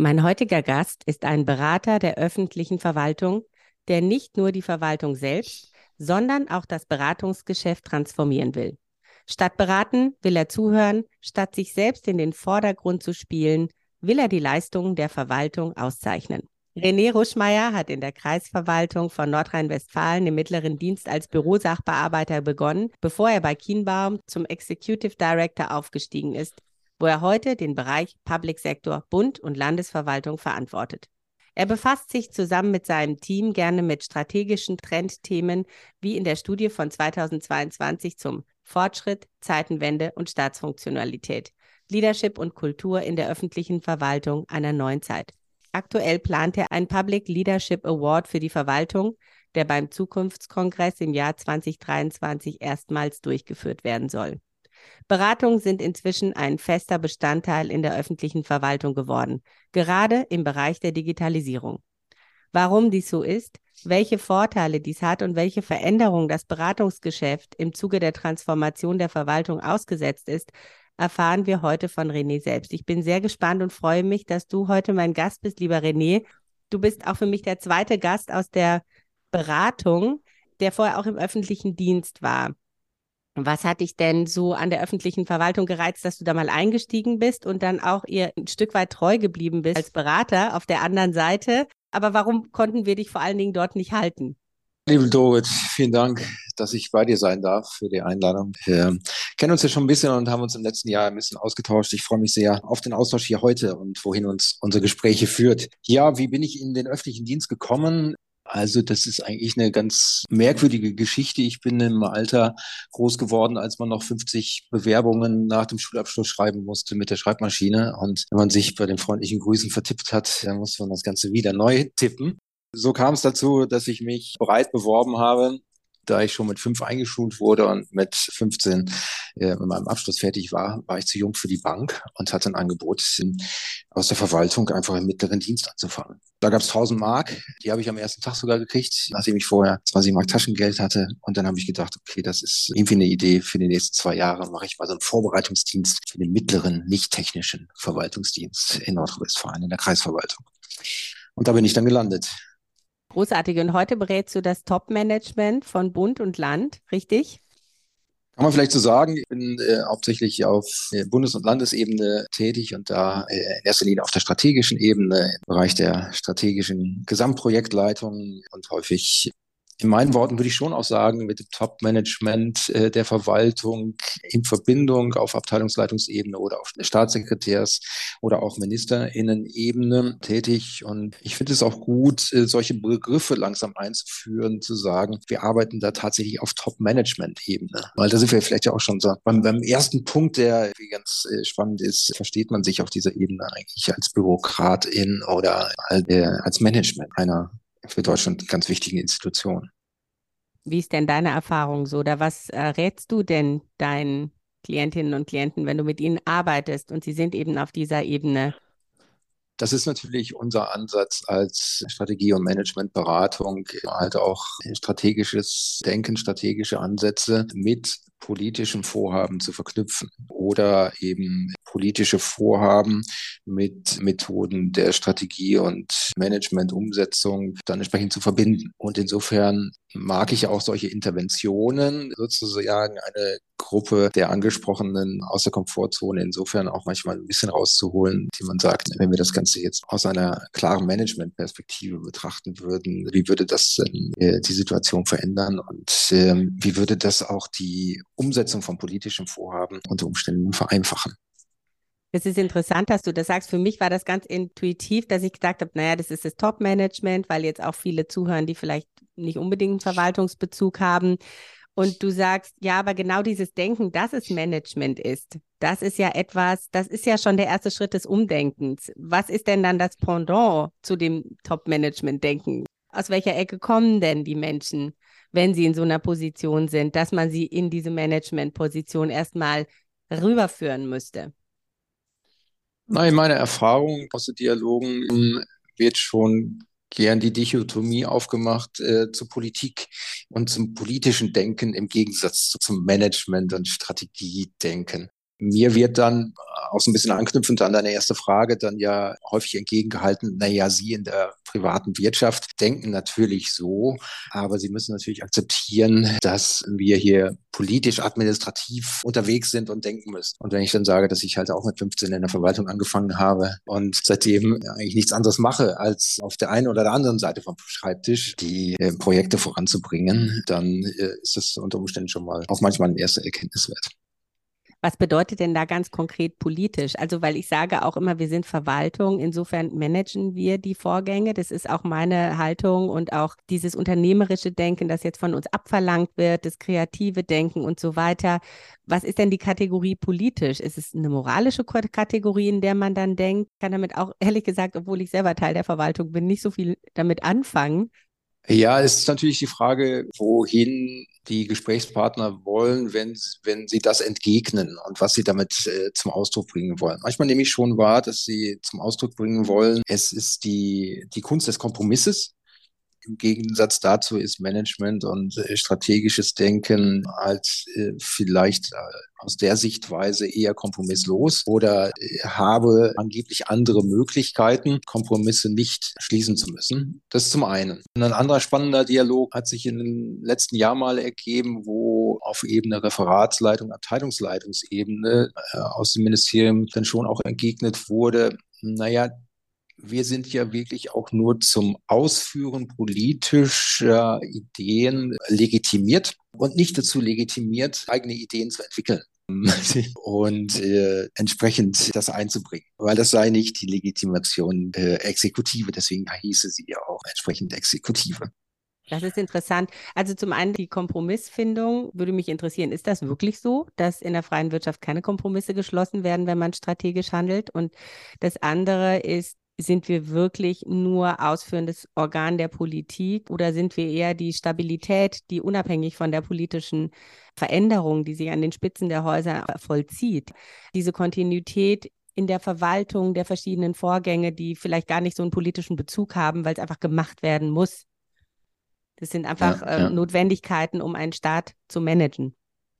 Mein heutiger Gast ist ein Berater der öffentlichen Verwaltung, der nicht nur die Verwaltung selbst, sondern auch das Beratungsgeschäft transformieren will. Statt beraten will er zuhören, statt sich selbst in den Vordergrund zu spielen, will er die Leistungen der Verwaltung auszeichnen. René Ruschmeier hat in der Kreisverwaltung von Nordrhein-Westfalen im mittleren Dienst als Bürosachbearbeiter begonnen, bevor er bei Kienbaum zum Executive Director aufgestiegen ist wo er heute den Bereich Public Sector, Bund und Landesverwaltung verantwortet. Er befasst sich zusammen mit seinem Team gerne mit strategischen Trendthemen wie in der Studie von 2022 zum Fortschritt, Zeitenwende und Staatsfunktionalität, Leadership und Kultur in der öffentlichen Verwaltung einer neuen Zeit. Aktuell plant er einen Public Leadership Award für die Verwaltung, der beim Zukunftskongress im Jahr 2023 erstmals durchgeführt werden soll. Beratungen sind inzwischen ein fester Bestandteil in der öffentlichen Verwaltung geworden, gerade im Bereich der Digitalisierung. Warum dies so ist, welche Vorteile dies hat und welche Veränderungen das Beratungsgeschäft im Zuge der Transformation der Verwaltung ausgesetzt ist, erfahren wir heute von René selbst. Ich bin sehr gespannt und freue mich, dass du heute mein Gast bist, lieber René. Du bist auch für mich der zweite Gast aus der Beratung, der vorher auch im öffentlichen Dienst war. Was hat dich denn so an der öffentlichen Verwaltung gereizt, dass du da mal eingestiegen bist und dann auch ihr ein Stück weit treu geblieben bist als Berater auf der anderen Seite? Aber warum konnten wir dich vor allen Dingen dort nicht halten? Liebe Dorit, vielen Dank, dass ich bei dir sein darf für die Einladung. Wir kennen uns ja schon ein bisschen und haben uns im letzten Jahr ein bisschen ausgetauscht. Ich freue mich sehr auf den Austausch hier heute und wohin uns unsere Gespräche führt. Ja, wie bin ich in den öffentlichen Dienst gekommen? Also das ist eigentlich eine ganz merkwürdige Geschichte. Ich bin im Alter groß geworden, als man noch 50 Bewerbungen nach dem Schulabschluss schreiben musste mit der Schreibmaschine. Und wenn man sich bei den freundlichen Grüßen vertippt hat, dann musste man das Ganze wieder neu tippen. So kam es dazu, dass ich mich breit beworben habe da ich schon mit fünf eingeschult wurde und mit 15 äh, mit meinem Abschluss fertig war, war ich zu jung für die Bank und hatte ein Angebot, aus der Verwaltung einfach im mittleren Dienst anzufangen. Da gab es 1000 Mark, die habe ich am ersten Tag sogar gekriegt, nachdem ich vorher 20 Mark Taschengeld hatte. Und dann habe ich gedacht, okay, das ist irgendwie eine Idee für die nächsten zwei Jahre. Mache ich mal so einen Vorbereitungsdienst für den mittleren, nicht technischen Verwaltungsdienst in Nordrhein-Westfalen, in der Kreisverwaltung. Und da bin ich dann gelandet. Großartig. Und heute berätst du das Top-Management von Bund und Land, richtig? Kann man vielleicht so sagen, ich bin äh, hauptsächlich auf äh, Bundes- und Landesebene tätig und da äh, in erster Linie auf der strategischen Ebene im Bereich der strategischen Gesamtprojektleitung und häufig in meinen Worten würde ich schon auch sagen, mit dem Top-Management äh, der Verwaltung in Verbindung auf Abteilungsleitungsebene oder auf Staatssekretärs- oder auch Ministerinnen-Ebene tätig. Und ich finde es auch gut, äh, solche Begriffe langsam einzuführen, zu sagen, wir arbeiten da tatsächlich auf Top-Management-Ebene. Weil da sind wir vielleicht ja auch schon so. Beim, beim ersten Punkt, der ganz äh, spannend ist, versteht man sich auf dieser Ebene eigentlich als Bürokratin oder äh, als Management einer für Deutschland ganz wichtigen Institution. Wie ist denn deine Erfahrung so? Oder was äh, rätst du denn deinen Klientinnen und Klienten, wenn du mit ihnen arbeitest und sie sind eben auf dieser Ebene? Das ist natürlich unser Ansatz als Strategie- und Managementberatung, halt auch strategisches Denken, strategische Ansätze mit politischem Vorhaben zu verknüpfen oder eben politische Vorhaben mit Methoden der Strategie und Managementumsetzung dann entsprechend zu verbinden. Und insofern mag ich auch solche Interventionen, sozusagen eine Gruppe der Angesprochenen aus der Komfortzone insofern auch manchmal ein bisschen rauszuholen, die man sagt, wenn wir das Ganze jetzt aus einer klaren Managementperspektive betrachten würden, wie würde das denn, äh, die Situation verändern und äh, wie würde das auch die Umsetzung von politischen Vorhaben unter Umständen vereinfachen? Es ist interessant, dass du das sagst. Für mich war das ganz intuitiv, dass ich gedacht habe, naja, das ist das Top-Management, weil jetzt auch viele zuhören, die vielleicht nicht unbedingt einen Verwaltungsbezug haben. und du sagst, ja, aber genau dieses Denken, dass es Management ist, das ist ja etwas, das ist ja schon der erste Schritt des Umdenkens. Was ist denn dann das Pendant zu dem Top-Management-Denken? Aus welcher Ecke kommen denn die Menschen, wenn sie in so einer Position sind, dass man sie in diese Management-Position erstmal rüberführen müsste? Nein, meine Erfahrung aus den Dialogen wird schon gern die Dichotomie aufgemacht äh, zur Politik und zum politischen Denken im Gegensatz zu, zum Management und Strategiedenken. Mir wird dann auch so ein bisschen anknüpfend an deine erste Frage dann ja häufig entgegengehalten, naja, Sie in der privaten Wirtschaft denken natürlich so, aber Sie müssen natürlich akzeptieren, dass wir hier politisch, administrativ unterwegs sind und denken müssen. Und wenn ich dann sage, dass ich halt auch mit 15 in der Verwaltung angefangen habe und seitdem eigentlich nichts anderes mache, als auf der einen oder der anderen Seite vom Schreibtisch die äh, Projekte voranzubringen, dann äh, ist das unter Umständen schon mal auch manchmal ein erster Erkenntniswert. Was bedeutet denn da ganz konkret politisch? Also, weil ich sage auch immer, wir sind Verwaltung, insofern managen wir die Vorgänge. Das ist auch meine Haltung und auch dieses unternehmerische Denken, das jetzt von uns abverlangt wird, das kreative Denken und so weiter. Was ist denn die Kategorie politisch? Ist es eine moralische Kategorie, in der man dann denkt? Kann damit auch, ehrlich gesagt, obwohl ich selber Teil der Verwaltung bin, nicht so viel damit anfangen. Ja, es ist natürlich die Frage, wohin die Gesprächspartner wollen, wenn, wenn sie das entgegnen und was sie damit äh, zum Ausdruck bringen wollen. Manchmal nehme ich schon wahr, dass sie zum Ausdruck bringen wollen, es ist die, die Kunst des Kompromisses. Im Gegensatz dazu ist Management und äh, strategisches Denken halt äh, vielleicht äh, aus der Sichtweise eher kompromisslos oder habe angeblich andere Möglichkeiten, Kompromisse nicht schließen zu müssen. Das zum einen. Und ein anderer spannender Dialog hat sich in den letzten Jahren mal ergeben, wo auf Ebene Referatsleitung, Abteilungsleitungsebene aus dem Ministerium dann schon auch entgegnet wurde, naja, wir sind ja wirklich auch nur zum Ausführen politischer Ideen legitimiert und nicht dazu legitimiert, eigene Ideen zu entwickeln und äh, entsprechend das einzubringen, weil das sei nicht die Legitimation äh, Exekutive, deswegen hieße sie ja auch entsprechend Exekutive. Das ist interessant. Also zum einen die Kompromissfindung würde mich interessieren. Ist das wirklich so, dass in der freien Wirtschaft keine Kompromisse geschlossen werden, wenn man strategisch handelt? Und das andere ist sind wir wirklich nur ausführendes Organ der Politik oder sind wir eher die Stabilität, die unabhängig von der politischen Veränderung, die sich an den Spitzen der Häuser vollzieht? Diese Kontinuität in der Verwaltung der verschiedenen Vorgänge, die vielleicht gar nicht so einen politischen Bezug haben, weil es einfach gemacht werden muss. Das sind einfach ja, ja. Äh, Notwendigkeiten, um einen Staat zu managen.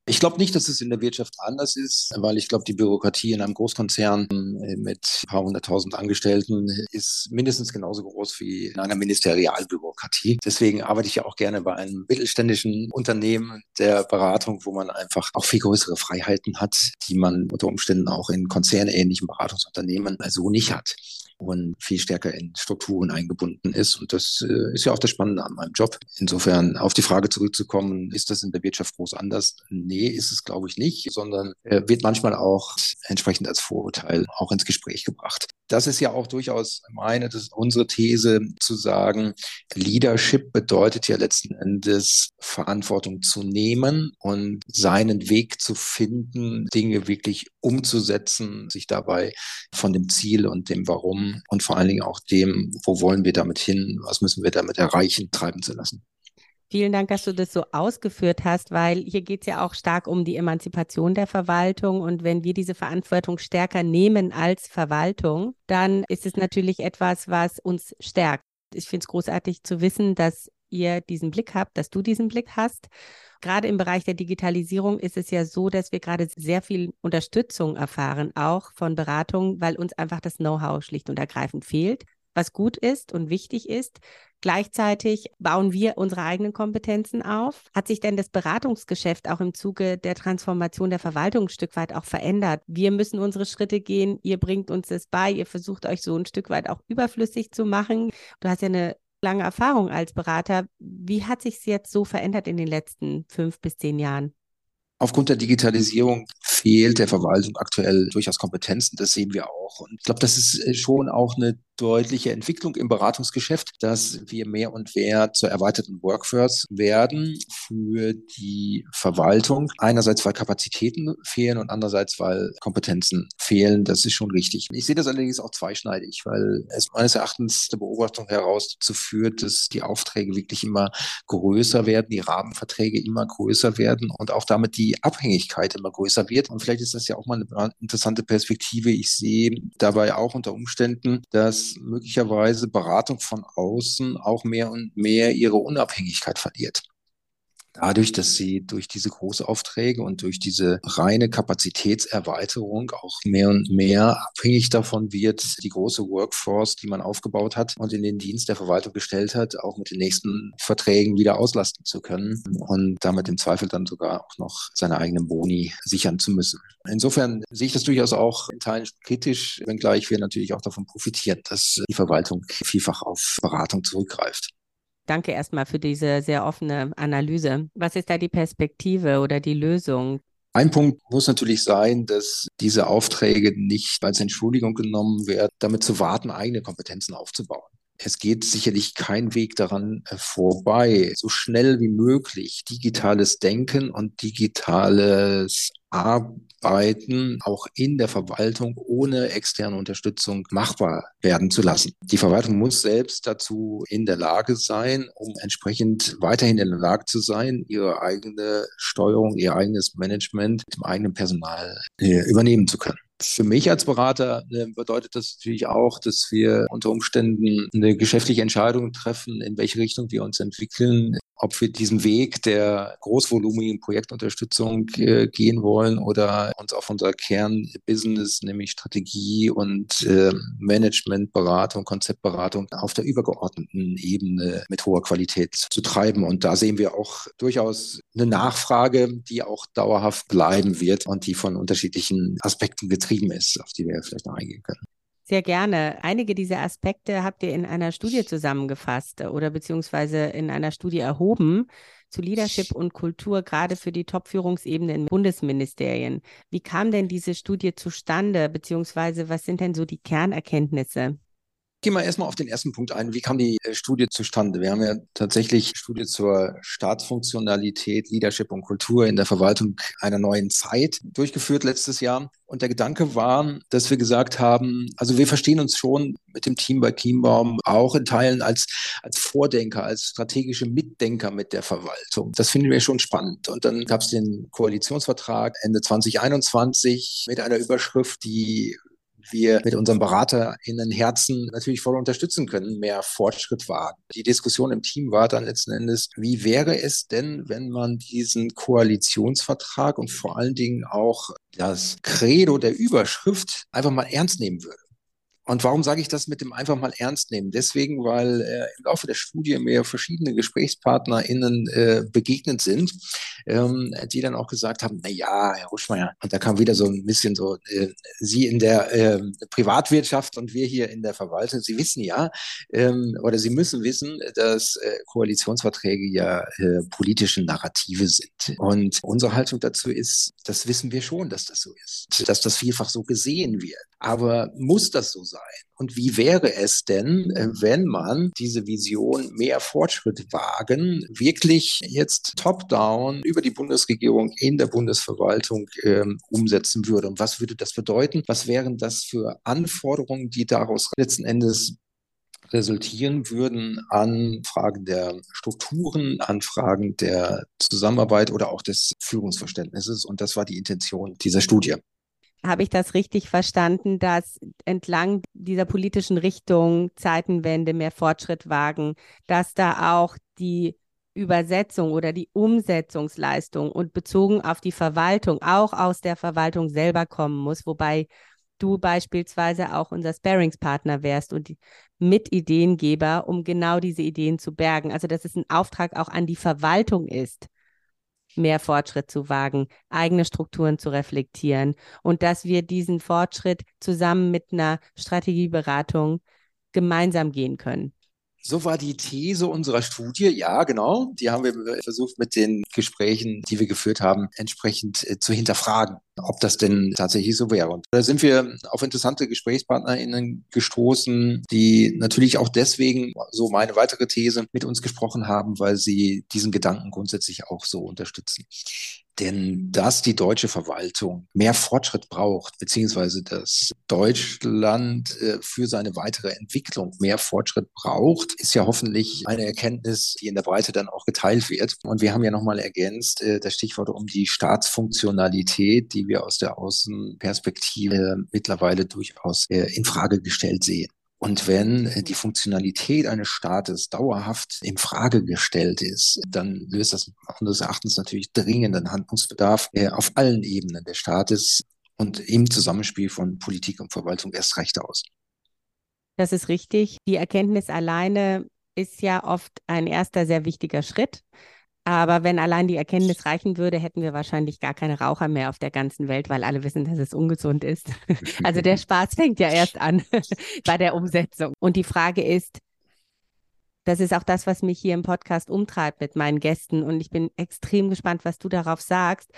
Ich glaube nicht, dass es in der Wirtschaft anders ist, weil ich glaube, die Bürokratie in einem Großkonzern äh, mit ein paar hunderttausend Angestellten ist mindestens genauso groß wie in einer Ministerialbürokratie. Deswegen arbeite ich ja auch gerne bei einem mittelständischen Unternehmen der Beratung, wo man einfach auch viel größere Freiheiten hat, die man unter Umständen auch in konzernähnlichen Beratungsunternehmen so nicht hat und viel stärker in Strukturen eingebunden ist. Und das äh, ist ja auch das Spannende an meinem Job. Insofern auf die Frage zurückzukommen, ist das in der Wirtschaft groß anders? Nee, ist es glaube ich nicht, sondern äh, wird manchmal auch entsprechend als Vorurteil auch ins Gespräch gebracht. Das ist ja auch durchaus meine, das ist unsere These zu sagen, Leadership bedeutet ja letzten Endes Verantwortung zu nehmen und seinen Weg zu finden, Dinge wirklich umzusetzen, sich dabei von dem Ziel und dem Warum und vor allen Dingen auch dem, wo wollen wir damit hin, was müssen wir damit erreichen, treiben zu lassen. Vielen Dank, dass du das so ausgeführt hast, weil hier geht es ja auch stark um die Emanzipation der Verwaltung. Und wenn wir diese Verantwortung stärker nehmen als Verwaltung, dann ist es natürlich etwas, was uns stärkt. Ich finde es großartig zu wissen, dass ihr diesen Blick habt, dass du diesen Blick hast Gerade im Bereich der Digitalisierung ist es ja so, dass wir gerade sehr viel Unterstützung erfahren, auch von Beratungen, weil uns einfach das Know-how schlicht und ergreifend fehlt, was gut ist und wichtig ist. Gleichzeitig bauen wir unsere eigenen Kompetenzen auf. Hat sich denn das Beratungsgeschäft auch im Zuge der Transformation der Verwaltung ein Stück weit auch verändert? Wir müssen unsere Schritte gehen. Ihr bringt uns das bei. Ihr versucht euch so ein Stück weit auch überflüssig zu machen. Du hast ja eine lange Erfahrung als Berater. Wie hat sich es jetzt so verändert in den letzten fünf bis zehn Jahren? Aufgrund der Digitalisierung fehlt der Verwaltung aktuell durchaus Kompetenzen. Das sehen wir auch. Und ich glaube, das ist äh, schon auch eine deutliche Entwicklung im Beratungsgeschäft, dass wir mehr und mehr zur erweiterten Workforce werden für die Verwaltung. Einerseits, weil Kapazitäten fehlen und andererseits, weil Kompetenzen fehlen. Das ist schon richtig. Ich sehe das allerdings auch zweischneidig, weil es meines Erachtens der Beobachtung heraus dazu führt, dass die Aufträge wirklich immer größer werden, die Rahmenverträge immer größer werden und auch damit die Abhängigkeit immer größer wird. Und vielleicht ist das ja auch mal eine interessante Perspektive. Ich sehe dabei auch unter Umständen, dass möglicherweise Beratung von außen auch mehr und mehr ihre Unabhängigkeit verliert dadurch, dass sie durch diese Großaufträge und durch diese reine Kapazitätserweiterung auch mehr und mehr abhängig davon wird, die große Workforce, die man aufgebaut hat und in den Dienst der Verwaltung gestellt hat, auch mit den nächsten Verträgen wieder auslasten zu können und damit im Zweifel dann sogar auch noch seine eigenen Boni sichern zu müssen. Insofern sehe ich das durchaus auch in Teilen kritisch, wenngleich wir natürlich auch davon profitieren, dass die Verwaltung vielfach auf Beratung zurückgreift. Danke erstmal für diese sehr offene Analyse. Was ist da die Perspektive oder die Lösung? Ein Punkt muss natürlich sein, dass diese Aufträge nicht als Entschuldigung genommen werden, damit zu warten, eigene Kompetenzen aufzubauen. Es geht sicherlich kein Weg daran äh, vorbei, so schnell wie möglich digitales Denken und digitales Arbeiten auch in der Verwaltung ohne externe Unterstützung machbar werden zu lassen. Die Verwaltung muss selbst dazu in der Lage sein, um entsprechend weiterhin in der Lage zu sein, ihre eigene Steuerung, ihr eigenes Management mit dem eigenen Personal äh, übernehmen zu können. Für mich als Berater äh, bedeutet das natürlich auch, dass wir unter Umständen eine geschäftliche Entscheidung treffen, in welche Richtung wir uns entwickeln, ob wir diesen Weg der großvolumigen Projektunterstützung äh, gehen wollen oder uns auf unser Kernbusiness, nämlich Strategie und äh, Managementberatung, Konzeptberatung auf der übergeordneten Ebene mit hoher Qualität zu treiben. Und da sehen wir auch durchaus eine Nachfrage, die auch dauerhaft bleiben wird und die von unterschiedlichen Aspekten getrieben ist, auf die wir vielleicht noch eingehen können. Sehr gerne. Einige dieser Aspekte habt ihr in einer Studie zusammengefasst oder beziehungsweise in einer Studie erhoben zu Leadership und Kultur, gerade für die Top-Führungsebene in Bundesministerien. Wie kam denn diese Studie zustande, beziehungsweise was sind denn so die Kernerkenntnisse? Gehen wir erstmal auf den ersten Punkt ein. Wie kam die äh, Studie zustande? Wir haben ja tatsächlich Studie zur Staatsfunktionalität, Leadership und Kultur in der Verwaltung einer neuen Zeit durchgeführt letztes Jahr. Und der Gedanke war, dass wir gesagt haben, also wir verstehen uns schon mit dem Team bei Kienbaum auch in Teilen als, als Vordenker, als strategische Mitdenker mit der Verwaltung. Das finden wir schon spannend. Und dann gab es den Koalitionsvertrag Ende 2021 mit einer Überschrift, die wir mit unserem BeraterInnen Herzen natürlich voll unterstützen können, mehr Fortschritt wagen. Die Diskussion im Team war dann letzten Endes, wie wäre es denn, wenn man diesen Koalitionsvertrag und vor allen Dingen auch das Credo der Überschrift einfach mal ernst nehmen würde? Und warum sage ich das mit dem einfach mal ernst nehmen? Deswegen, weil äh, im Laufe der Studie mir verschiedene GesprächspartnerInnen äh, begegnet sind, ähm, die dann auch gesagt haben, na ja, Herr Ruschmeier, und da kam wieder so ein bisschen so, äh, Sie in der äh, Privatwirtschaft und wir hier in der Verwaltung, Sie wissen ja, ähm, oder Sie müssen wissen, dass äh, Koalitionsverträge ja äh, politische Narrative sind. Und unsere Haltung dazu ist, das wissen wir schon, dass das so ist, dass das vielfach so gesehen wird. Aber muss das so sein? Und wie wäre es denn, äh, wenn man diese Vision mehr Fortschritt wagen, wirklich jetzt top-down über die Bundesregierung in der Bundesverwaltung ähm, umsetzen würde? Und was würde das bedeuten? Was wären das für Anforderungen, die daraus letzten Endes resultieren würden an Fragen der Strukturen, an Fragen der Zusammenarbeit oder auch des Führungsverständnisses. Und das war die Intention dieser Studie. Habe ich das richtig verstanden, dass entlang dieser politischen Richtung Zeitenwende mehr Fortschritt wagen, dass da auch die Übersetzung oder die Umsetzungsleistung und bezogen auf die Verwaltung auch aus der Verwaltung selber kommen muss, wobei du beispielsweise auch unser Sparingspartner wärst und mit Ideengeber, um genau diese Ideen zu bergen. Also dass es ein Auftrag auch an die Verwaltung ist, mehr Fortschritt zu wagen, eigene Strukturen zu reflektieren und dass wir diesen Fortschritt zusammen mit einer Strategieberatung gemeinsam gehen können. So war die These unserer Studie. Ja, genau. Die haben wir versucht mit den Gesprächen, die wir geführt haben, entsprechend äh, zu hinterfragen, ob das denn tatsächlich so wäre. Und da sind wir auf interessante GesprächspartnerInnen gestoßen, die natürlich auch deswegen, so meine weitere These, mit uns gesprochen haben, weil sie diesen Gedanken grundsätzlich auch so unterstützen. Denn dass die deutsche Verwaltung mehr Fortschritt braucht, beziehungsweise dass Deutschland äh, für seine weitere Entwicklung mehr Fortschritt braucht, ist ja hoffentlich eine Erkenntnis, die in der Breite dann auch geteilt wird. Und wir haben ja nochmal ergänzt äh, das Stichwort um die Staatsfunktionalität, die wir aus der Außenperspektive mittlerweile durchaus äh, in Frage gestellt sehen. Und wenn äh, die Funktionalität eines Staates dauerhaft in Frage gestellt ist, dann löst das unseres Erachtens natürlich dringenden Handlungsbedarf äh, auf allen Ebenen des Staates und im Zusammenspiel von Politik und Verwaltung erst recht aus. Das ist richtig. Die Erkenntnis alleine ist ja oft ein erster sehr wichtiger Schritt. Aber wenn allein die Erkenntnis reichen würde, hätten wir wahrscheinlich gar keine Raucher mehr auf der ganzen Welt, weil alle wissen, dass es ungesund ist. Also der Spaß fängt ja erst an bei der Umsetzung. Und die Frage ist, das ist auch das, was mich hier im Podcast umtreibt mit meinen Gästen. Und ich bin extrem gespannt, was du darauf sagst.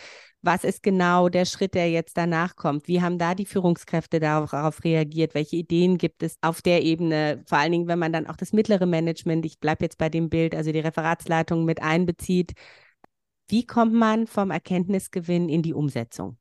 Was ist genau der Schritt, der jetzt danach kommt? Wie haben da die Führungskräfte darauf reagiert? Welche Ideen gibt es auf der Ebene? Vor allen Dingen, wenn man dann auch das mittlere Management, ich bleibe jetzt bei dem Bild, also die Referatsleitung mit einbezieht. Wie kommt man vom Erkenntnisgewinn in die Umsetzung?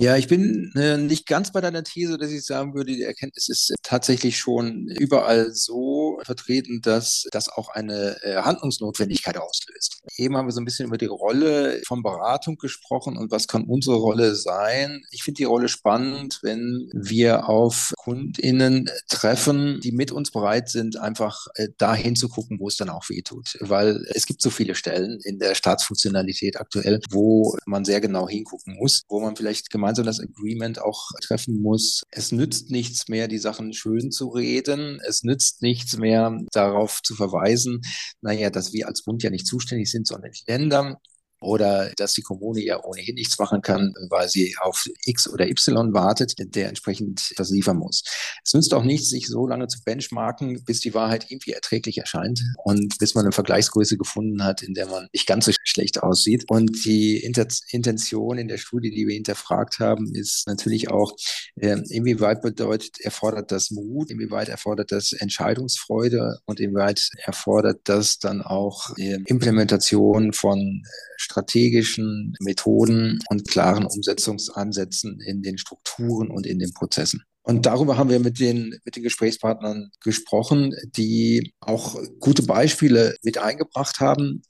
Ja, ich bin äh, nicht ganz bei deiner These, dass ich sagen würde, die Erkenntnis ist tatsächlich schon überall so vertreten, dass das auch eine äh, Handlungsnotwendigkeit auslöst. Eben haben wir so ein bisschen über die Rolle von Beratung gesprochen und was kann unsere Rolle sein. Ich finde die Rolle spannend, wenn wir auf KundInnen treffen, die mit uns bereit sind, einfach äh, dahin zu gucken, wo es dann auch weh tut. Weil es gibt so viele Stellen in der Staatsfunktionalität aktuell, wo man sehr genau hingucken muss, wo man vielleicht gemeinsam gemeinsam das Agreement auch treffen muss. Es nützt nichts mehr, die Sachen schön zu reden. Es nützt nichts mehr, darauf zu verweisen, naja, dass wir als Bund ja nicht zuständig sind, sondern die Länder oder dass die Kommune ja ohnehin nichts machen kann, weil sie auf X oder Y wartet, der entsprechend das liefern muss. Es nützt auch nichts, sich so lange zu benchmarken, bis die Wahrheit irgendwie erträglich erscheint und bis man eine Vergleichsgröße gefunden hat, in der man nicht ganz so schlecht aussieht. Und die Inter Intention in der Studie, die wir hinterfragt haben, ist natürlich auch, äh, inwieweit bedeutet, erfordert das Mut, inwieweit erfordert das Entscheidungsfreude und inwieweit erfordert das dann auch äh, Implementation von äh, strategischen Methoden und klaren Umsetzungsansätzen in den Strukturen und in den Prozessen. Und darüber haben wir mit den, mit den Gesprächspartnern gesprochen, die auch gute Beispiele mit eingebracht haben,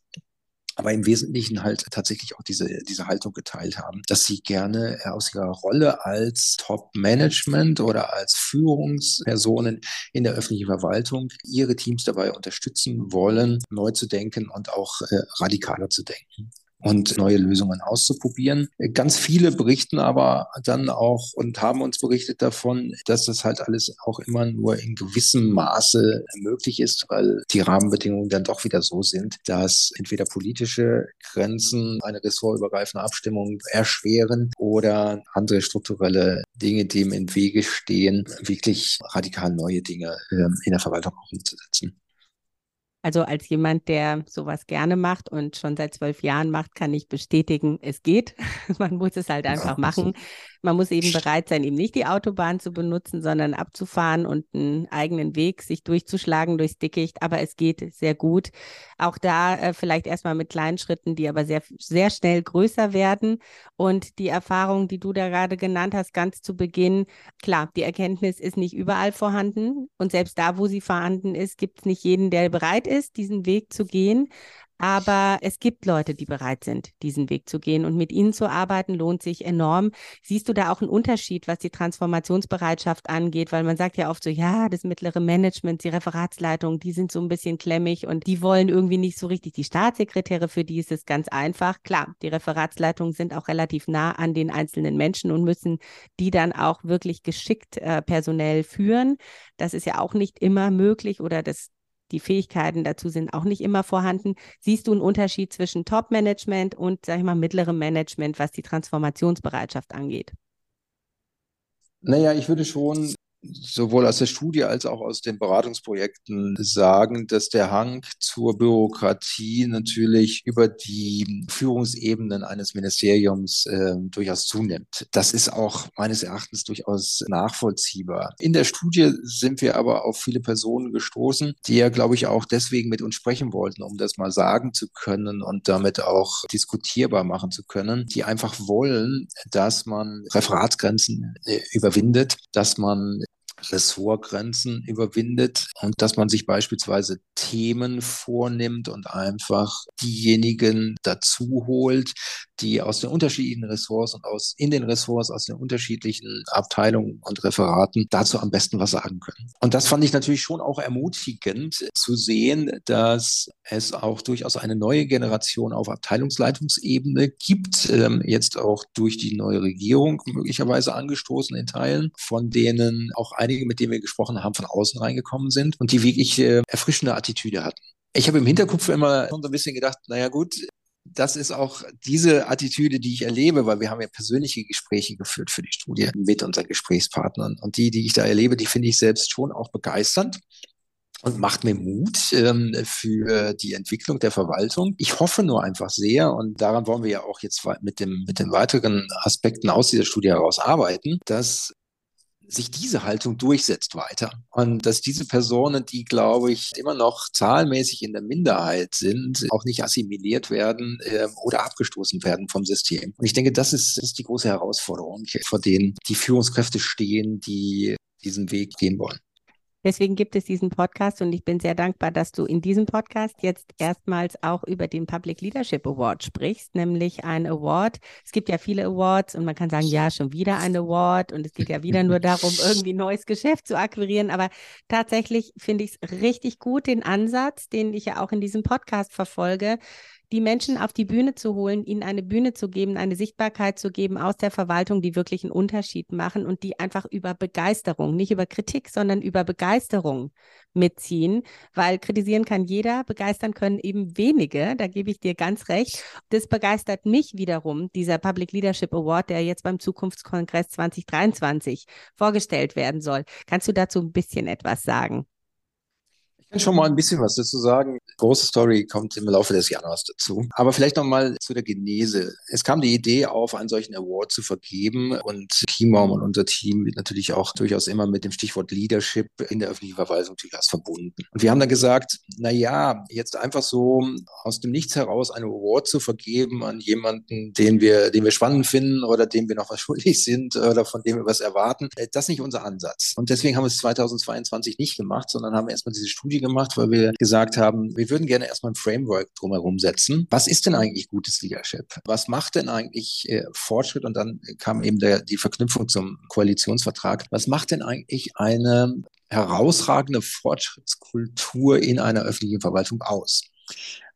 aber im Wesentlichen halt tatsächlich auch diese, diese Haltung geteilt haben, dass sie gerne aus ihrer Rolle als Top-Management oder als Führungspersonen in der öffentlichen Verwaltung ihre Teams dabei unterstützen wollen, neu zu denken und auch äh, radikaler zu denken und neue Lösungen auszuprobieren. Ganz viele berichten aber dann auch und haben uns berichtet davon, dass das halt alles auch immer nur in gewissem Maße möglich ist, weil die Rahmenbedingungen dann doch wieder so sind, dass entweder politische Grenzen eine ressortübergreifende Abstimmung erschweren oder andere strukturelle Dinge, die im Wege stehen, wirklich radikal neue Dinge ähm, in der Verwaltung auch umzusetzen. Also als jemand, der sowas gerne macht und schon seit zwölf Jahren macht, kann ich bestätigen, es geht. Man muss es halt einfach machen. Man muss eben bereit sein, eben nicht die Autobahn zu benutzen, sondern abzufahren und einen eigenen Weg sich durchzuschlagen durchs Dickicht. Aber es geht sehr gut. Auch da äh, vielleicht erstmal mit kleinen Schritten, die aber sehr, sehr schnell größer werden. Und die Erfahrung, die du da gerade genannt hast, ganz zu Beginn, klar, die Erkenntnis ist nicht überall vorhanden. Und selbst da, wo sie vorhanden ist, gibt es nicht jeden, der bereit ist, diesen Weg zu gehen. Aber es gibt Leute, die bereit sind, diesen Weg zu gehen und mit ihnen zu arbeiten, lohnt sich enorm. Siehst du da auch einen Unterschied, was die Transformationsbereitschaft angeht? Weil man sagt ja oft so, ja, das mittlere Management, die Referatsleitung, die sind so ein bisschen klemmig und die wollen irgendwie nicht so richtig. Die Staatssekretäre, für die ist es ganz einfach. Klar, die Referatsleitungen sind auch relativ nah an den einzelnen Menschen und müssen die dann auch wirklich geschickt äh, personell führen. Das ist ja auch nicht immer möglich oder das die Fähigkeiten dazu sind auch nicht immer vorhanden. Siehst du einen Unterschied zwischen Top-Management und, sag ich mal, mittlerem Management, was die Transformationsbereitschaft angeht? Naja, ich würde schon sowohl aus der Studie als auch aus den Beratungsprojekten sagen, dass der Hang zur Bürokratie natürlich über die Führungsebenen eines Ministeriums äh, durchaus zunimmt. Das ist auch meines Erachtens durchaus nachvollziehbar. In der Studie sind wir aber auf viele Personen gestoßen, die ja, glaube ich, auch deswegen mit uns sprechen wollten, um das mal sagen zu können und damit auch diskutierbar machen zu können, die einfach wollen, dass man Referatsgrenzen äh, überwindet, dass man Ressortgrenzen überwindet und dass man sich beispielsweise Themen vornimmt und einfach diejenigen dazu holt, die aus den unterschiedlichen Ressorts und aus in den Ressorts aus den unterschiedlichen Abteilungen und Referaten dazu am besten was sagen können. Und das fand ich natürlich schon auch ermutigend zu sehen, dass es auch durchaus eine neue Generation auf Abteilungsleitungsebene gibt, ähm, jetzt auch durch die neue Regierung möglicherweise angestoßen in Teilen, von denen auch einige, mit denen wir gesprochen haben, von außen reingekommen sind und die wirklich äh, erfrischende Attitüde hatten. Ich habe im Hinterkopf immer so ein bisschen gedacht, naja gut, das ist auch diese Attitüde, die ich erlebe, weil wir haben ja persönliche Gespräche geführt für die Studie mit unseren Gesprächspartnern. Und die, die ich da erlebe, die finde ich selbst schon auch begeisternd und macht mir Mut ähm, für die Entwicklung der Verwaltung. Ich hoffe nur einfach sehr, und daran wollen wir ja auch jetzt mit, dem, mit den weiteren Aspekten aus dieser Studie heraus arbeiten, dass sich diese Haltung durchsetzt weiter. Und dass diese Personen, die, glaube ich, immer noch zahlenmäßig in der Minderheit sind, auch nicht assimiliert werden äh, oder abgestoßen werden vom System. Und ich denke, das ist, das ist die große Herausforderung, vor denen die Führungskräfte stehen, die diesen Weg gehen wollen. Deswegen gibt es diesen Podcast und ich bin sehr dankbar, dass du in diesem Podcast jetzt erstmals auch über den Public Leadership Award sprichst, nämlich ein Award. Es gibt ja viele Awards und man kann sagen, ja, schon wieder ein Award und es geht ja wieder nur darum, irgendwie neues Geschäft zu akquirieren. Aber tatsächlich finde ich es richtig gut, den Ansatz, den ich ja auch in diesem Podcast verfolge, die Menschen auf die Bühne zu holen, ihnen eine Bühne zu geben, eine Sichtbarkeit zu geben aus der Verwaltung, die wirklich einen Unterschied machen und die einfach über Begeisterung, nicht über Kritik, sondern über Begeisterung mitziehen, weil kritisieren kann jeder, begeistern können eben wenige, da gebe ich dir ganz recht. Das begeistert mich wiederum, dieser Public Leadership Award, der jetzt beim Zukunftskongress 2023 vorgestellt werden soll. Kannst du dazu ein bisschen etwas sagen? Kann schon mal ein bisschen was dazu sagen. Große Story kommt im Laufe des Januars dazu. Aber vielleicht noch mal zu der Genese. Es kam die Idee auf, einen solchen Award zu vergeben und Chiembaum und unser Team wird natürlich auch durchaus immer mit dem Stichwort Leadership in der öffentlichen Verwaltung durchaus verbunden. Und wir haben dann gesagt, na ja, jetzt einfach so aus dem Nichts heraus einen Award zu vergeben an jemanden, den wir, den wir spannend finden oder dem wir noch was schuldig sind oder von dem wir was erwarten, äh, das ist nicht unser Ansatz. Und deswegen haben wir es 2022 nicht gemacht, sondern haben erstmal diese Studie gemacht, weil wir gesagt haben, wir würden gerne erstmal ein Framework drumherum setzen. Was ist denn eigentlich gutes Leadership? Was macht denn eigentlich äh, Fortschritt? Und dann kam eben der, die Verknüpfung zum Koalitionsvertrag. Was macht denn eigentlich eine herausragende Fortschrittskultur in einer öffentlichen Verwaltung aus?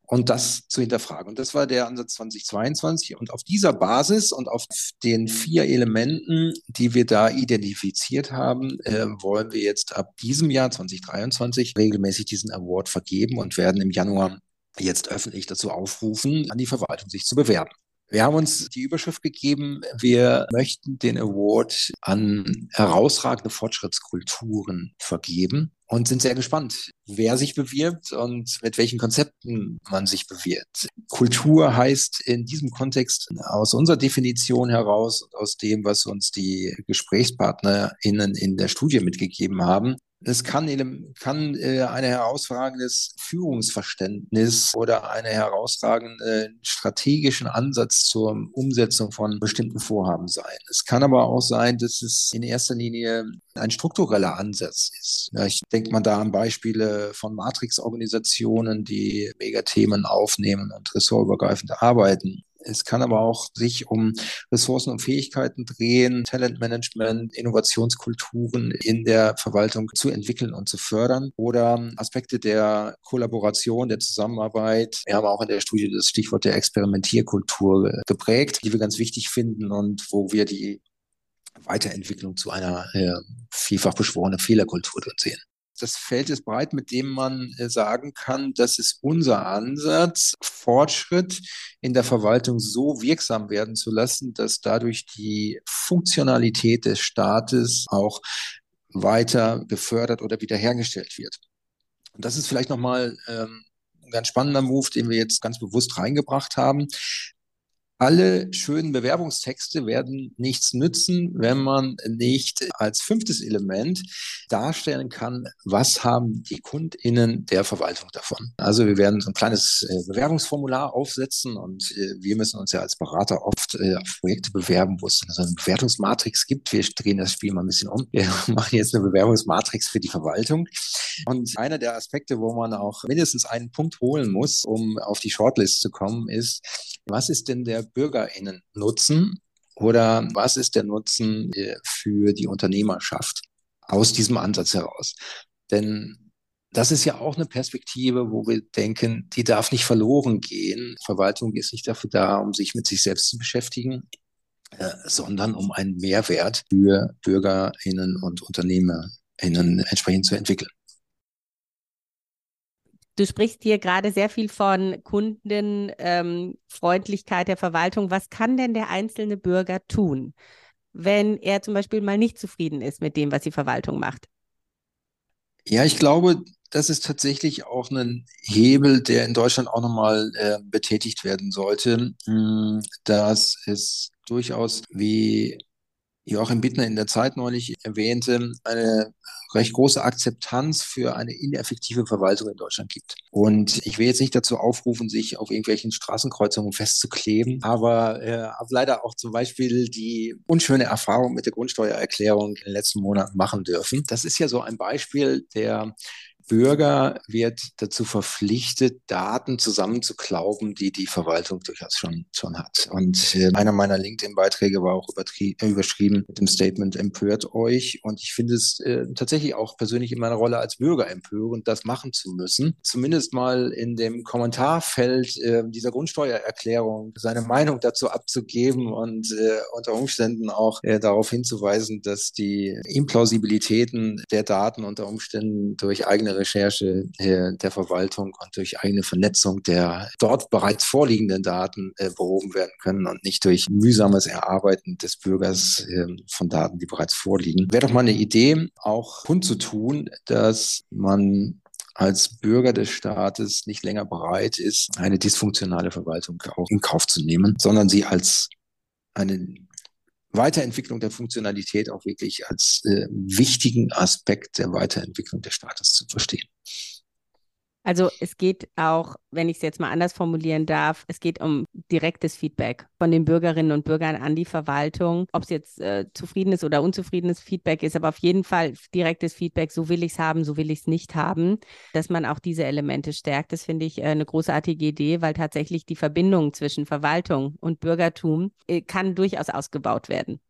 Und das zu hinterfragen. Und das war der Ansatz 2022. Und auf dieser Basis und auf den vier Elementen, die wir da identifiziert haben, äh, wollen wir jetzt ab diesem Jahr 2023 regelmäßig diesen Award vergeben und werden im Januar jetzt öffentlich dazu aufrufen, an die Verwaltung sich zu bewerben. Wir haben uns die Überschrift gegeben, wir möchten den Award an herausragende Fortschrittskulturen vergeben und sind sehr gespannt, wer sich bewirbt und mit welchen Konzepten man sich bewirbt. Kultur heißt in diesem Kontext aus unserer Definition heraus, aus dem, was uns die GesprächspartnerInnen in der Studie mitgegeben haben, es kann, kann äh, ein herausragendes Führungsverständnis oder einen herausragenden strategischen Ansatz zur Umsetzung von bestimmten Vorhaben sein. Es kann aber auch sein, dass es in erster Linie ein struktureller Ansatz ist. Ich denke mal da an Beispiele von Matrix-Organisationen, die Megathemen aufnehmen und ressortübergreifend arbeiten. Es kann aber auch sich um Ressourcen und Fähigkeiten drehen, Talentmanagement, Innovationskulturen in der Verwaltung zu entwickeln und zu fördern oder Aspekte der Kollaboration, der Zusammenarbeit. Wir haben auch in der Studie das Stichwort der Experimentierkultur geprägt, die wir ganz wichtig finden und wo wir die Weiterentwicklung zu einer äh, vielfach beschworenen Fehlerkultur drin sehen das Feld ist breit, mit dem man äh, sagen kann, das ist unser Ansatz, Fortschritt in der Verwaltung so wirksam werden zu lassen, dass dadurch die Funktionalität des Staates auch weiter gefördert oder wiederhergestellt wird. Und das ist vielleicht nochmal ähm, ein ganz spannender Move, den wir jetzt ganz bewusst reingebracht haben alle schönen Bewerbungstexte werden nichts nützen, wenn man nicht als fünftes Element darstellen kann, was haben die KundInnen der Verwaltung davon. Also wir werden so ein kleines äh, Bewerbungsformular aufsetzen und äh, wir müssen uns ja als Berater oft äh, auf Projekte bewerben, wo es so eine Bewertungsmatrix gibt. Wir drehen das Spiel mal ein bisschen um. Wir machen jetzt eine Bewerbungsmatrix für die Verwaltung. Und einer der Aspekte, wo man auch mindestens einen Punkt holen muss, um auf die Shortlist zu kommen, ist, was ist denn der BürgerInnen Nutzen oder was ist der Nutzen äh, für die Unternehmerschaft aus diesem Ansatz heraus? Denn das ist ja auch eine Perspektive, wo wir denken, die darf nicht verloren gehen. Verwaltung ist nicht dafür da, um sich mit sich selbst zu beschäftigen, äh, sondern um einen Mehrwert für BürgerInnen und UnternehmerInnen entsprechend zu entwickeln. Du sprichst hier gerade sehr viel von Kundenfreundlichkeit ähm, der Verwaltung. Was kann denn der einzelne Bürger tun, wenn er zum Beispiel mal nicht zufrieden ist mit dem, was die Verwaltung macht? Ja, ich glaube, das ist tatsächlich auch ein Hebel, der in Deutschland auch nochmal äh, betätigt werden sollte, hm, dass es durchaus, wie Joachim Bittner in der Zeit neulich erwähnte, eine recht große Akzeptanz für eine ineffektive Verwaltung in Deutschland gibt. Und ich will jetzt nicht dazu aufrufen, sich auf irgendwelchen Straßenkreuzungen festzukleben, aber äh, leider auch zum Beispiel die unschöne Erfahrung mit der Grundsteuererklärung in den letzten Monaten machen dürfen. Das ist ja so ein Beispiel der Bürger wird dazu verpflichtet, Daten zusammenzuklauben, die die Verwaltung durchaus schon, schon hat. Und äh, einer meiner LinkedIn-Beiträge war auch äh, überschrieben mit dem Statement empört euch. Und ich finde es äh, tatsächlich auch persönlich in meiner Rolle als Bürger empörend, das machen zu müssen. Zumindest mal in dem Kommentarfeld äh, dieser Grundsteuererklärung seine Meinung dazu abzugeben und äh, unter Umständen auch äh, darauf hinzuweisen, dass die Implausibilitäten der Daten unter Umständen durch eigene Recherche der, der, Verwaltung und durch eigene Vernetzung der dort bereits vorliegenden Daten äh, behoben werden können und nicht durch mühsames Erarbeiten des Bürgers äh, von Daten, die bereits vorliegen. Wäre doch mal eine Idee, auch kundzutun, dass man als Bürger des Staates nicht länger bereit ist, eine dysfunktionale Verwaltung auch in Kauf zu nehmen, sondern sie als eine Weiterentwicklung der Funktionalität auch wirklich als äh, wichtigen Aspekt der Weiterentwicklung des Staates zu verstehen. Also es geht auch, wenn ich es jetzt mal anders formulieren darf, es geht um direktes Feedback von den Bürgerinnen und Bürgern an die Verwaltung. Ob es jetzt äh, zufriedenes oder unzufriedenes Feedback ist, aber auf jeden Fall direktes Feedback, so will ich es haben, so will ich es nicht haben, dass man auch diese Elemente stärkt. Das finde ich äh, eine großartige Idee, weil tatsächlich die Verbindung zwischen Verwaltung und Bürgertum äh, kann durchaus ausgebaut werden.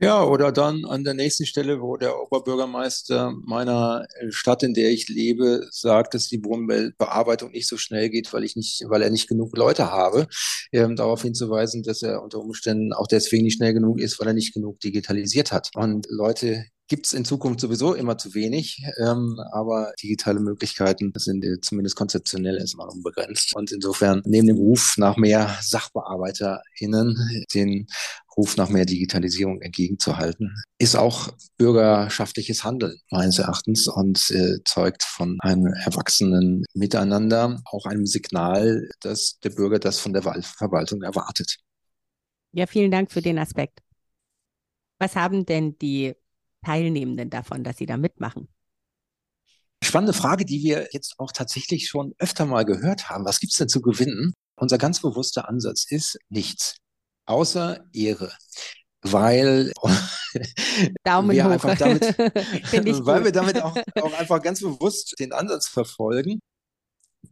Ja, oder dann an der nächsten Stelle, wo der Oberbürgermeister meiner Stadt, in der ich lebe, sagt, dass die Wohnbearbeitung nicht so schnell geht, weil ich nicht, weil er nicht genug Leute habe, ähm, darauf hinzuweisen, dass er unter Umständen auch deswegen nicht schnell genug ist, weil er nicht genug digitalisiert hat. Und Leute gibt es in Zukunft sowieso immer zu wenig, ähm, aber digitale Möglichkeiten sind äh, zumindest konzeptionell erstmal unbegrenzt. Und insofern neben dem Ruf nach mehr SachbearbeiterInnen den Ruf nach mehr Digitalisierung entgegenzuhalten, ist auch bürgerschaftliches Handeln meines Erachtens und äh, zeugt von einem erwachsenen Miteinander, auch einem Signal, dass der Bürger das von der Verwaltung erwartet. Ja, vielen Dank für den Aspekt. Was haben denn die Teilnehmenden davon, dass sie da mitmachen? Spannende Frage, die wir jetzt auch tatsächlich schon öfter mal gehört haben. Was gibt es denn zu gewinnen? Unser ganz bewusster Ansatz ist nichts, außer Ehre. Weil Daumen wir hoch. einfach damit, weil wir damit auch, auch einfach ganz bewusst den Ansatz verfolgen,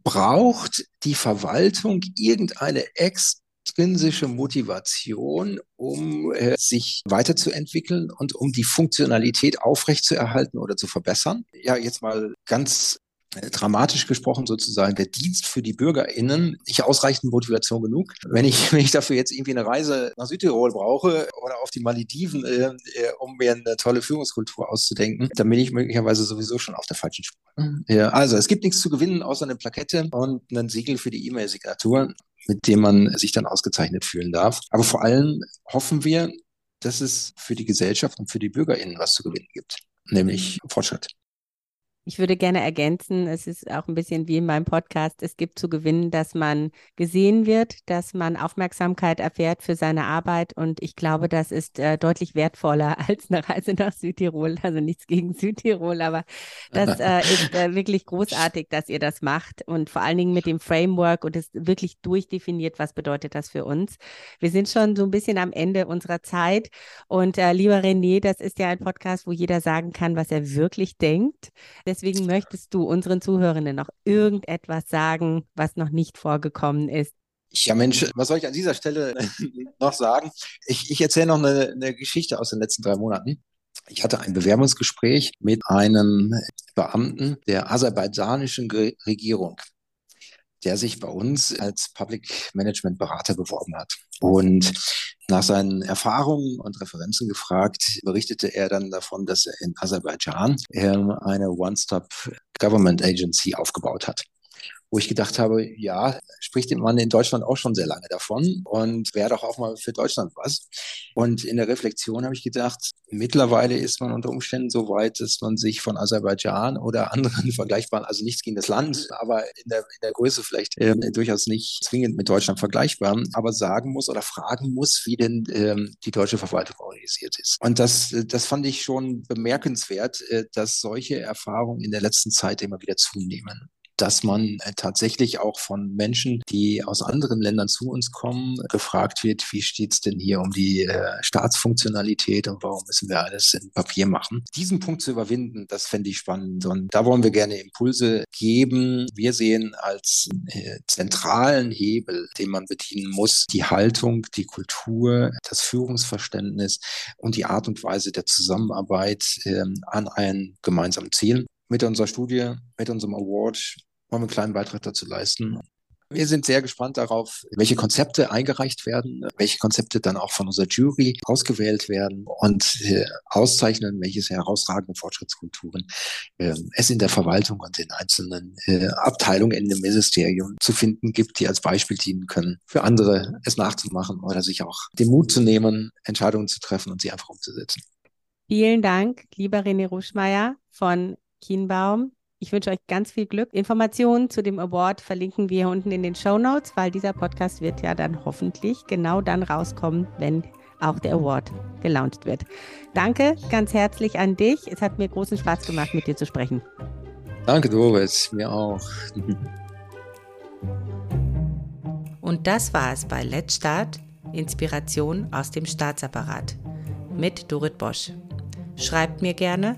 braucht die Verwaltung irgendeine ex intrinsische Motivation, um äh, sich weiterzuentwickeln und um die Funktionalität aufrechtzuerhalten oder zu verbessern. Ja, jetzt mal ganz äh, dramatisch gesprochen sozusagen der Dienst für die BürgerInnen nicht ausreichend Motivation genug. Wenn ich, wenn ich dafür jetzt irgendwie eine Reise nach Südtirol brauche oder auf die Malediven, äh, äh, um mir eine tolle Führungskultur auszudenken, dann bin ich möglicherweise sowieso schon auf der falschen Spur. Mhm. Ja, also es gibt nichts zu gewinnen außer eine Plakette und einen Siegel für die E-Mail-Signatur mit dem man sich dann ausgezeichnet fühlen darf. Aber vor allem hoffen wir, dass es für die Gesellschaft und für die BürgerInnen was zu gewinnen gibt. nämlich Fortschritt. Ich würde gerne ergänzen, es ist auch ein bisschen wie in meinem Podcast, es gibt zu gewinnen, dass man gesehen wird, dass man Aufmerksamkeit erfährt für seine Arbeit und ich glaube, das ist äh, deutlich wertvoller als eine Reise nach Südtirol. Also nichts gegen Südtirol, aber das äh, ist äh, wirklich großartig, dass ihr das macht und vor allen Dingen mit dem Framework und es wirklich durchdefiniert, was bedeutet das für uns. Wir sind schon so ein bisschen am Ende unserer Zeit und äh, lieber René, das ist ja ein Podcast, wo jeder sagen kann, was er wirklich denkt. Deswegen möchtest du unseren Zuhörenden noch irgendetwas sagen, was noch nicht vorgekommen ist. Ja, Mensch, was soll ich an dieser Stelle noch sagen? Ich, ich erzähle noch eine, eine Geschichte aus den letzten drei Monaten. Ich hatte ein Bewerbungsgespräch mit einem Beamten der aserbaidschanischen Regierung, der sich bei uns als Public Management Berater beworben hat. Und nach seinen Erfahrungen und Referenzen gefragt, berichtete er dann davon, dass er in Aserbaidschan ähm, eine One-Stop Government Agency aufgebaut hat wo ich gedacht habe, ja, spricht man in Deutschland auch schon sehr lange davon und wäre doch auch mal für Deutschland was. Und in der Reflexion habe ich gedacht, mittlerweile ist man unter Umständen so weit, dass man sich von Aserbaidschan oder anderen vergleichbaren, also nichts gegen das Land, aber in der, in der Größe vielleicht äh, durchaus nicht zwingend mit Deutschland vergleichbar, aber sagen muss oder fragen muss, wie denn ähm, die deutsche Verwaltung organisiert ist. Und das, das fand ich schon bemerkenswert, äh, dass solche Erfahrungen in der letzten Zeit immer wieder zunehmen dass man äh, tatsächlich auch von Menschen, die aus anderen Ländern zu uns kommen, gefragt wird, wie steht's denn hier um die äh, Staatsfunktionalität und warum müssen wir alles in Papier machen? Diesen Punkt zu überwinden, das fände ich spannend und da wollen wir gerne Impulse geben. Wir sehen als äh, zentralen Hebel, den man bedienen muss, die Haltung, die Kultur, das Führungsverständnis und die Art und Weise der Zusammenarbeit äh, an ein gemeinsamen Ziel mit unserer Studie, mit unserem Award wir einen kleinen Beitrag dazu leisten. Wir sind sehr gespannt darauf, welche Konzepte eingereicht werden, welche Konzepte dann auch von unserer Jury ausgewählt werden und äh, auszeichnen, welche herausragende Fortschrittskulturen äh, es in der Verwaltung und in einzelnen äh, Abteilungen in dem Ministerium zu finden gibt, die als Beispiel dienen können, für andere es nachzumachen oder sich auch den Mut zu nehmen, Entscheidungen zu treffen und sie einfach umzusetzen. Vielen Dank, lieber René Ruschmeier von Kienbaum. Ich wünsche euch ganz viel Glück. Informationen zu dem Award verlinken wir hier unten in den Show Notes, weil dieser Podcast wird ja dann hoffentlich genau dann rauskommen, wenn auch der Award gelauncht wird. Danke ganz herzlich an dich. Es hat mir großen Spaß gemacht, mit dir zu sprechen. Danke, Doris. Mir auch. Und das war es bei Let's Start, Inspiration aus dem Staatsapparat mit Dorit Bosch. Schreibt mir gerne